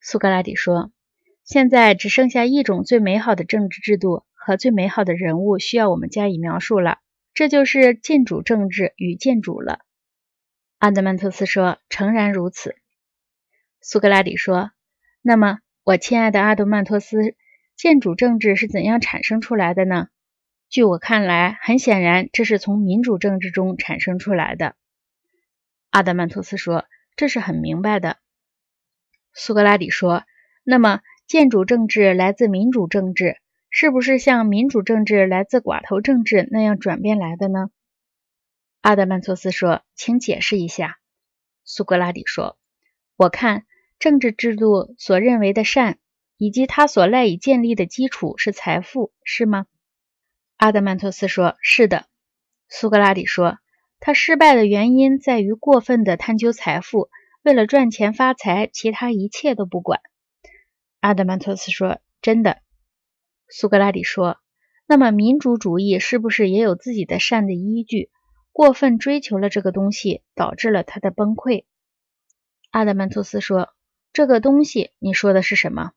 苏格拉底说：“现在只剩下一种最美好的政治制度和最美好的人物需要我们加以描述了，这就是建主政治与建主了。”阿德曼托斯说：“诚然如此。”苏格拉底说：“那么，我亲爱的阿德曼托斯，建主政治是怎样产生出来的呢？据我看来，很显然，这是从民主政治中产生出来的。”阿德曼托斯说：“这是很明白的。”苏格拉底说：“那么，建主政治来自民主政治，是不是像民主政治来自寡头政治那样转变来的呢？”阿德曼托斯说：“请解释一下。”苏格拉底说：“我看政治制度所认为的善，以及它所赖以建立的基础是财富，是吗？”阿德曼托斯说：“是的。”苏格拉底说：“他失败的原因在于过分的探究财富。”为了赚钱发财，其他一切都不管。阿德曼托斯说：“真的。”苏格拉底说：“那么民主主义是不是也有自己的善的依据？过分追求了这个东西，导致了他的崩溃。”阿德曼托斯说：“这个东西，你说的是什么？”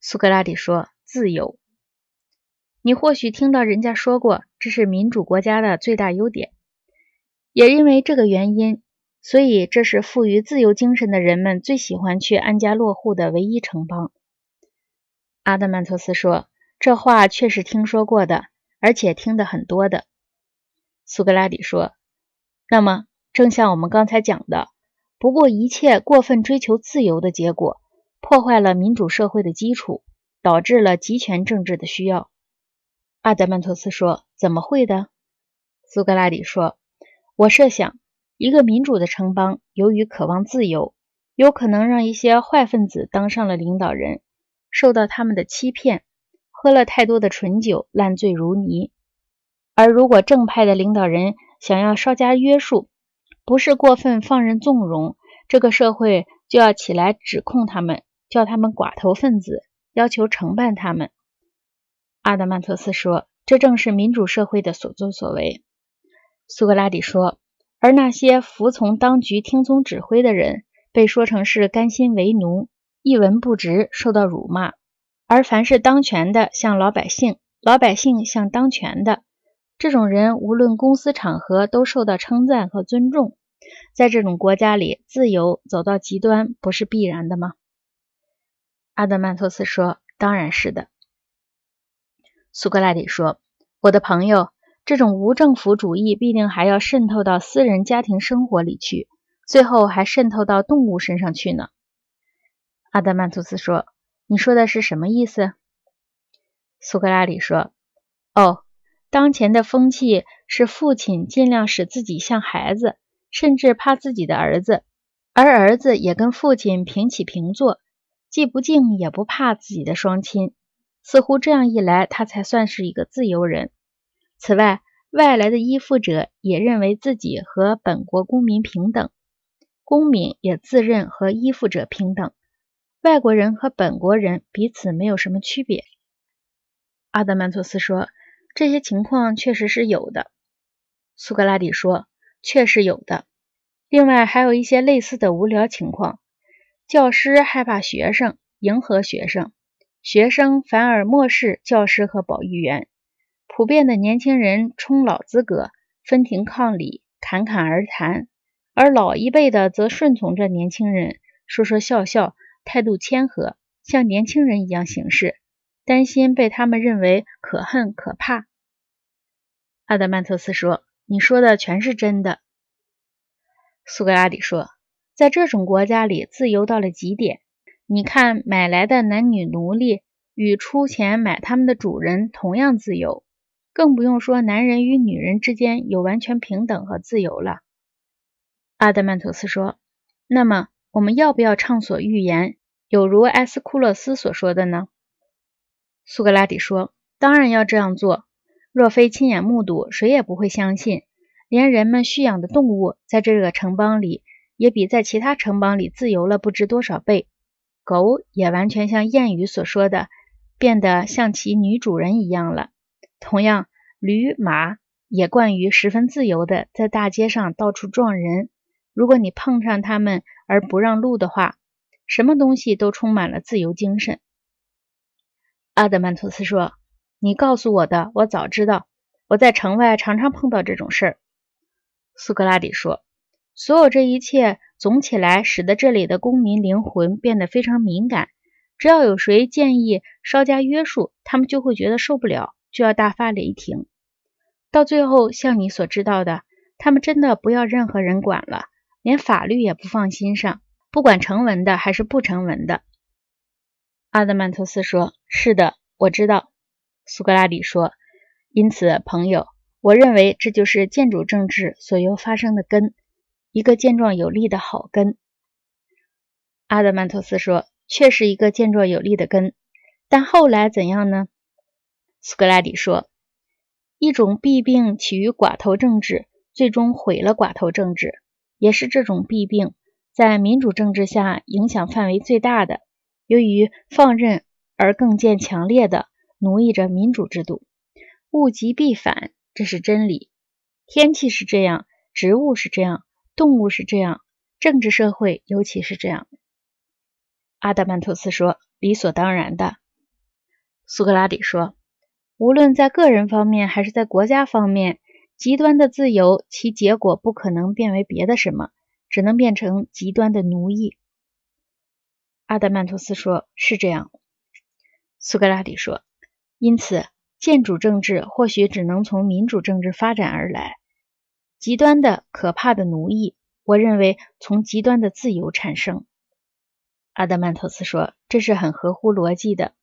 苏格拉底说：“自由。你或许听到人家说过，这是民主国家的最大优点，也因为这个原因。”所以，这是富于自由精神的人们最喜欢去安家落户的唯一城邦。阿德曼托斯说：“这话确实听说过的，而且听得很多的。”苏格拉底说：“那么，正像我们刚才讲的，不过一切过分追求自由的结果，破坏了民主社会的基础，导致了集权政治的需要。”阿德曼托斯说：“怎么会的？”苏格拉底说：“我设想。”一个民主的城邦，由于渴望自由，有可能让一些坏分子当上了领导人，受到他们的欺骗，喝了太多的醇酒，烂醉如泥。而如果正派的领导人想要稍加约束，不是过分放任纵容，这个社会就要起来指控他们，叫他们寡头分子，要求惩办他们。阿德曼托斯说：“这正是民主社会的所作所为。”苏格拉底说。而那些服从当局、听从指挥的人，被说成是甘心为奴、一文不值，受到辱骂；而凡是当权的向老百姓，老百姓向当权的，这种人无论公司场合都受到称赞和尊重。在这种国家里，自由走到极端不是必然的吗？阿德曼托斯说：“当然是的。”苏格拉底说：“我的朋友。”这种无政府主义必定还要渗透到私人家庭生活里去，最后还渗透到动物身上去呢。阿德曼图斯说：“你说的是什么意思？”苏格拉底说：“哦，当前的风气是父亲尽量使自己像孩子，甚至怕自己的儿子，而儿子也跟父亲平起平坐，既不敬也不怕自己的双亲。似乎这样一来，他才算是一个自由人。”此外，外来的依附者也认为自己和本国公民平等，公民也自认和依附者平等。外国人和本国人彼此没有什么区别。阿德曼托斯说：“这些情况确实是有的。”苏格拉底说：“确实有的。另外还有一些类似的无聊情况：教师害怕学生，迎合学生；学生反而漠视教师和保育员。”普遍的年轻人冲老资格，分庭抗礼，侃侃而谈；而老一辈的则顺从着年轻人，说说笑笑，态度谦和，像年轻人一样行事，担心被他们认为可恨可怕。阿德曼托斯说：“你说的全是真的。”苏格拉底说：“在这种国家里，自由到了极点。你看，买来的男女奴隶与出钱买他们的主人同样自由。”更不用说男人与女人之间有完全平等和自由了。阿德曼托斯说：“那么，我们要不要畅所欲言，有如埃斯库勒斯所说的呢？”苏格拉底说：“当然要这样做。若非亲眼目睹，谁也不会相信。连人们驯养的动物，在这个城邦里，也比在其他城邦里自由了不知多少倍。狗也完全像谚语所说的，变得像其女主人一样了。”同样，驴马也惯于十分自由的在大街上到处撞人。如果你碰上他们而不让路的话，什么东西都充满了自由精神。阿德曼托斯说：“你告诉我的，我早知道。我在城外常常碰到这种事儿。”苏格拉底说：“所有这一切总起来，使得这里的公民灵魂变得非常敏感。只要有谁建议稍加约束，他们就会觉得受不了，就要大发雷霆。到最后，像你所知道的，他们真的不要任何人管了，连法律也不放心上，不管成文的还是不成文的。”阿德曼托斯说：“是的，我知道。”苏格拉底说：“因此，朋友，我认为这就是建筑政治所由发生的根，一个健壮有力的好根。”阿德曼托斯说：“确是一个健壮有力的根，但后来怎样呢？”苏格拉底说：“一种弊病起于寡头政治，最终毁了寡头政治，也是这种弊病在民主政治下影响范围最大的。”由于放任而更见强烈的奴役着民主制度，物极必反，这是真理。天气是这样，植物是这样，动物是这样，政治社会尤其是这样。阿德曼托斯说：“理所当然的。”苏格拉底说：“无论在个人方面还是在国家方面，极端的自由，其结果不可能变为别的什么，只能变成极端的奴役。”阿德曼托斯说：“是这样。”苏格拉底说：“因此，建主政治或许只能从民主政治发展而来。极端的、可怕的奴役，我认为从极端的自由产生。”阿德曼托斯说：“这是很合乎逻辑的。